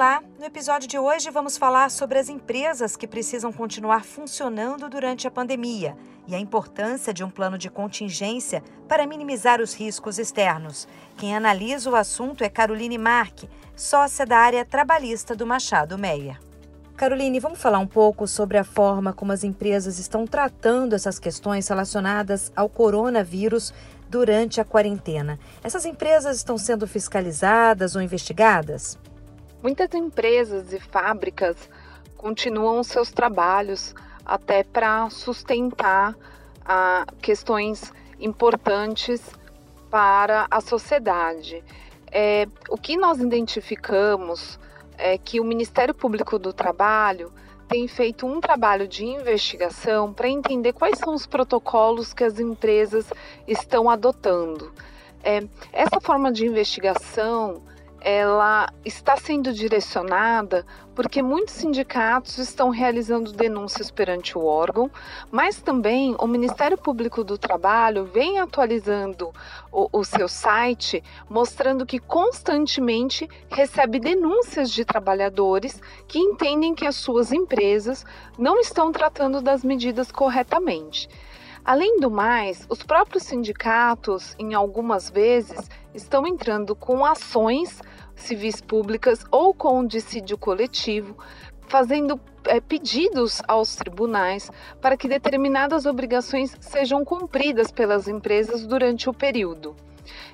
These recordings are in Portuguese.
Olá! No episódio de hoje vamos falar sobre as empresas que precisam continuar funcionando durante a pandemia e a importância de um plano de contingência para minimizar os riscos externos. Quem analisa o assunto é Caroline Marque, sócia da área trabalhista do Machado Meia. Caroline, vamos falar um pouco sobre a forma como as empresas estão tratando essas questões relacionadas ao coronavírus durante a quarentena. Essas empresas estão sendo fiscalizadas ou investigadas? Muitas empresas e fábricas continuam seus trabalhos até para sustentar ah, questões importantes para a sociedade. É, o que nós identificamos é que o Ministério Público do Trabalho tem feito um trabalho de investigação para entender quais são os protocolos que as empresas estão adotando. É, essa forma de investigação ela está sendo direcionada porque muitos sindicatos estão realizando denúncias perante o órgão, mas também o Ministério Público do Trabalho vem atualizando o, o seu site, mostrando que constantemente recebe denúncias de trabalhadores que entendem que as suas empresas não estão tratando das medidas corretamente. Além do mais, os próprios sindicatos, em algumas vezes, estão entrando com ações civis públicas ou com dissídio coletivo, fazendo é, pedidos aos tribunais para que determinadas obrigações sejam cumpridas pelas empresas durante o período,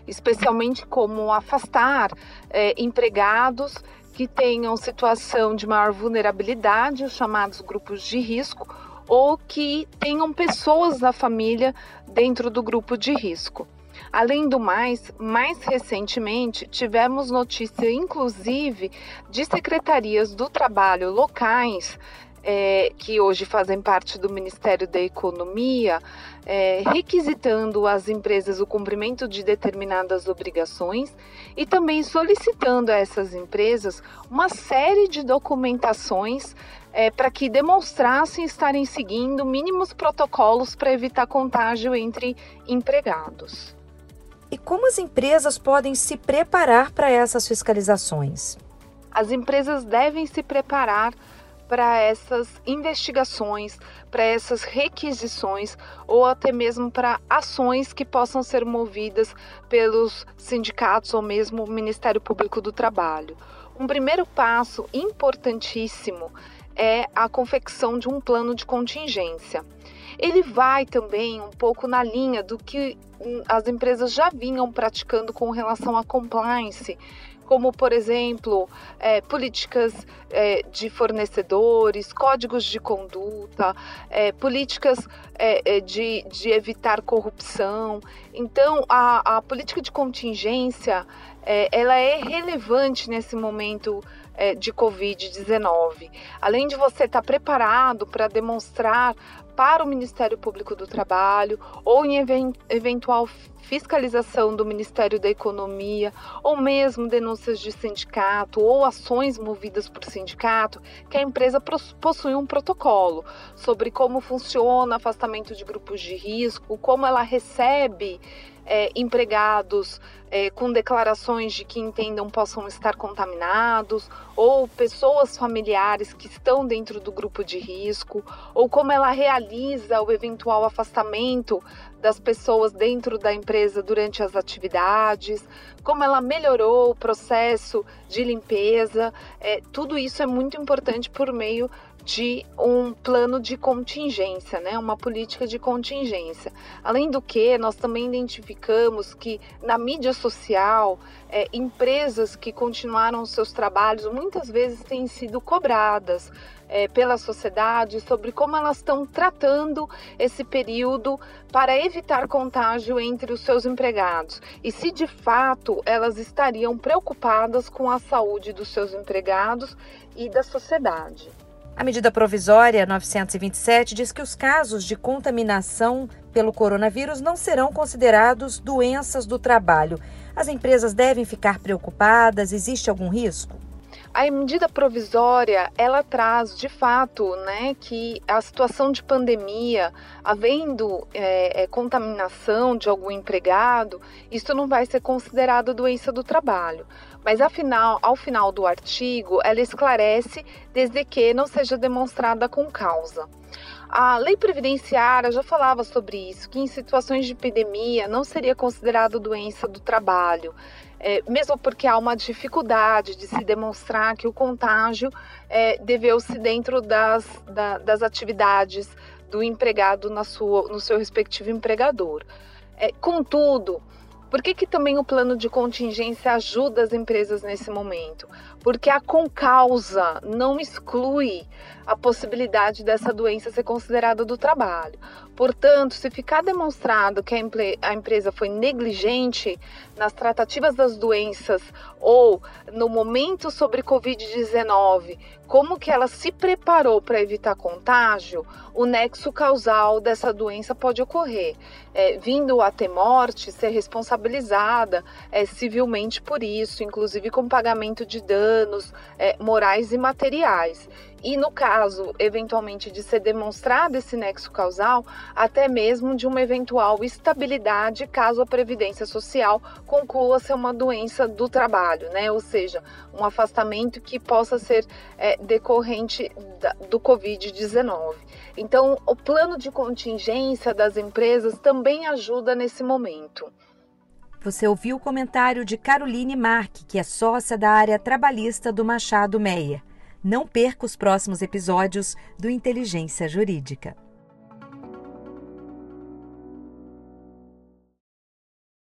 especialmente como afastar é, empregados que tenham situação de maior vulnerabilidade, os chamados grupos de risco, ou que tenham pessoas da família dentro do grupo de risco. Além do mais, mais recentemente tivemos notícia, inclusive, de secretarias do trabalho locais é, que hoje fazem parte do Ministério da Economia, é, requisitando às empresas o cumprimento de determinadas obrigações e também solicitando a essas empresas uma série de documentações é, para que demonstrassem estarem seguindo mínimos protocolos para evitar contágio entre empregados. E como as empresas podem se preparar para essas fiscalizações? As empresas devem se preparar para essas investigações, para essas requisições ou até mesmo para ações que possam ser movidas pelos sindicatos ou mesmo o Ministério Público do Trabalho. Um primeiro passo importantíssimo é a confecção de um plano de contingência. Ele vai também um pouco na linha do que as empresas já vinham praticando com relação à compliance, como, por exemplo, é, políticas é, de fornecedores, códigos de conduta, é, políticas é, é, de, de evitar corrupção. Então, a, a política de contingência é, ela é relevante nesse momento de Covid-19. Além de você estar preparado para demonstrar para o Ministério Público do Trabalho ou em eventual fiscalização do Ministério da Economia ou mesmo denúncias de sindicato ou ações movidas por sindicato, que a empresa possui um protocolo sobre como funciona afastamento de grupos de risco, como ela recebe é, empregados é, com declarações de que entendam possam estar contaminados, ou pessoas familiares que estão dentro do grupo de risco, ou como ela realiza o eventual afastamento das pessoas dentro da empresa durante as atividades, como ela melhorou o processo de limpeza. É, tudo isso é muito importante por meio de um plano de contingência, né? uma política de contingência. Além do que, nós também identificamos que na mídia social, é, empresas que continuaram seus trabalhos muitas vezes têm sido cobradas é, pela sociedade sobre como elas estão tratando esse período para evitar contágio entre os seus empregados e se de fato elas estariam preocupadas com a saúde dos seus empregados e da sociedade. A medida provisória 927 diz que os casos de contaminação pelo coronavírus não serão considerados doenças do trabalho. As empresas devem ficar preocupadas? Existe algum risco? A medida provisória ela traz de fato né, que a situação de pandemia, havendo é, contaminação de algum empregado, isso não vai ser considerado doença do trabalho. Mas afinal, ao final do artigo, ela esclarece desde que não seja demonstrada com causa. A lei previdenciária já falava sobre isso, que em situações de epidemia não seria considerado doença do trabalho é, mesmo porque há uma dificuldade de se demonstrar que o contágio é, deveu-se dentro das, da, das atividades do empregado na sua, no seu respectivo empregador. É, contudo, por que, que também o plano de contingência ajuda as empresas nesse momento? Porque a concausa não exclui a possibilidade dessa doença ser considerada do trabalho. Portanto, se ficar demonstrado que a, empresa foi negligente nas tratativas das doenças ou no momento sobre Covid-19, como que ela se preparou para evitar contágio, o nexo causal dessa doença pode ocorrer, é, vindo a ter morte, ser responsabilizada é, civilmente por isso, inclusive com pagamento de danos é, morais e materiais e no caso, eventualmente, de ser demonstrado esse nexo causal, até mesmo de uma eventual estabilidade caso a Previdência Social conclua ser uma doença do trabalho, né? Ou seja, um afastamento que possa ser é, decorrente da, do Covid-19. Então, o plano de contingência das empresas também ajuda nesse momento. Você ouviu o comentário de Caroline Marque, que é sócia da área trabalhista do Machado Meia. Não perca os próximos episódios do Inteligência Jurídica.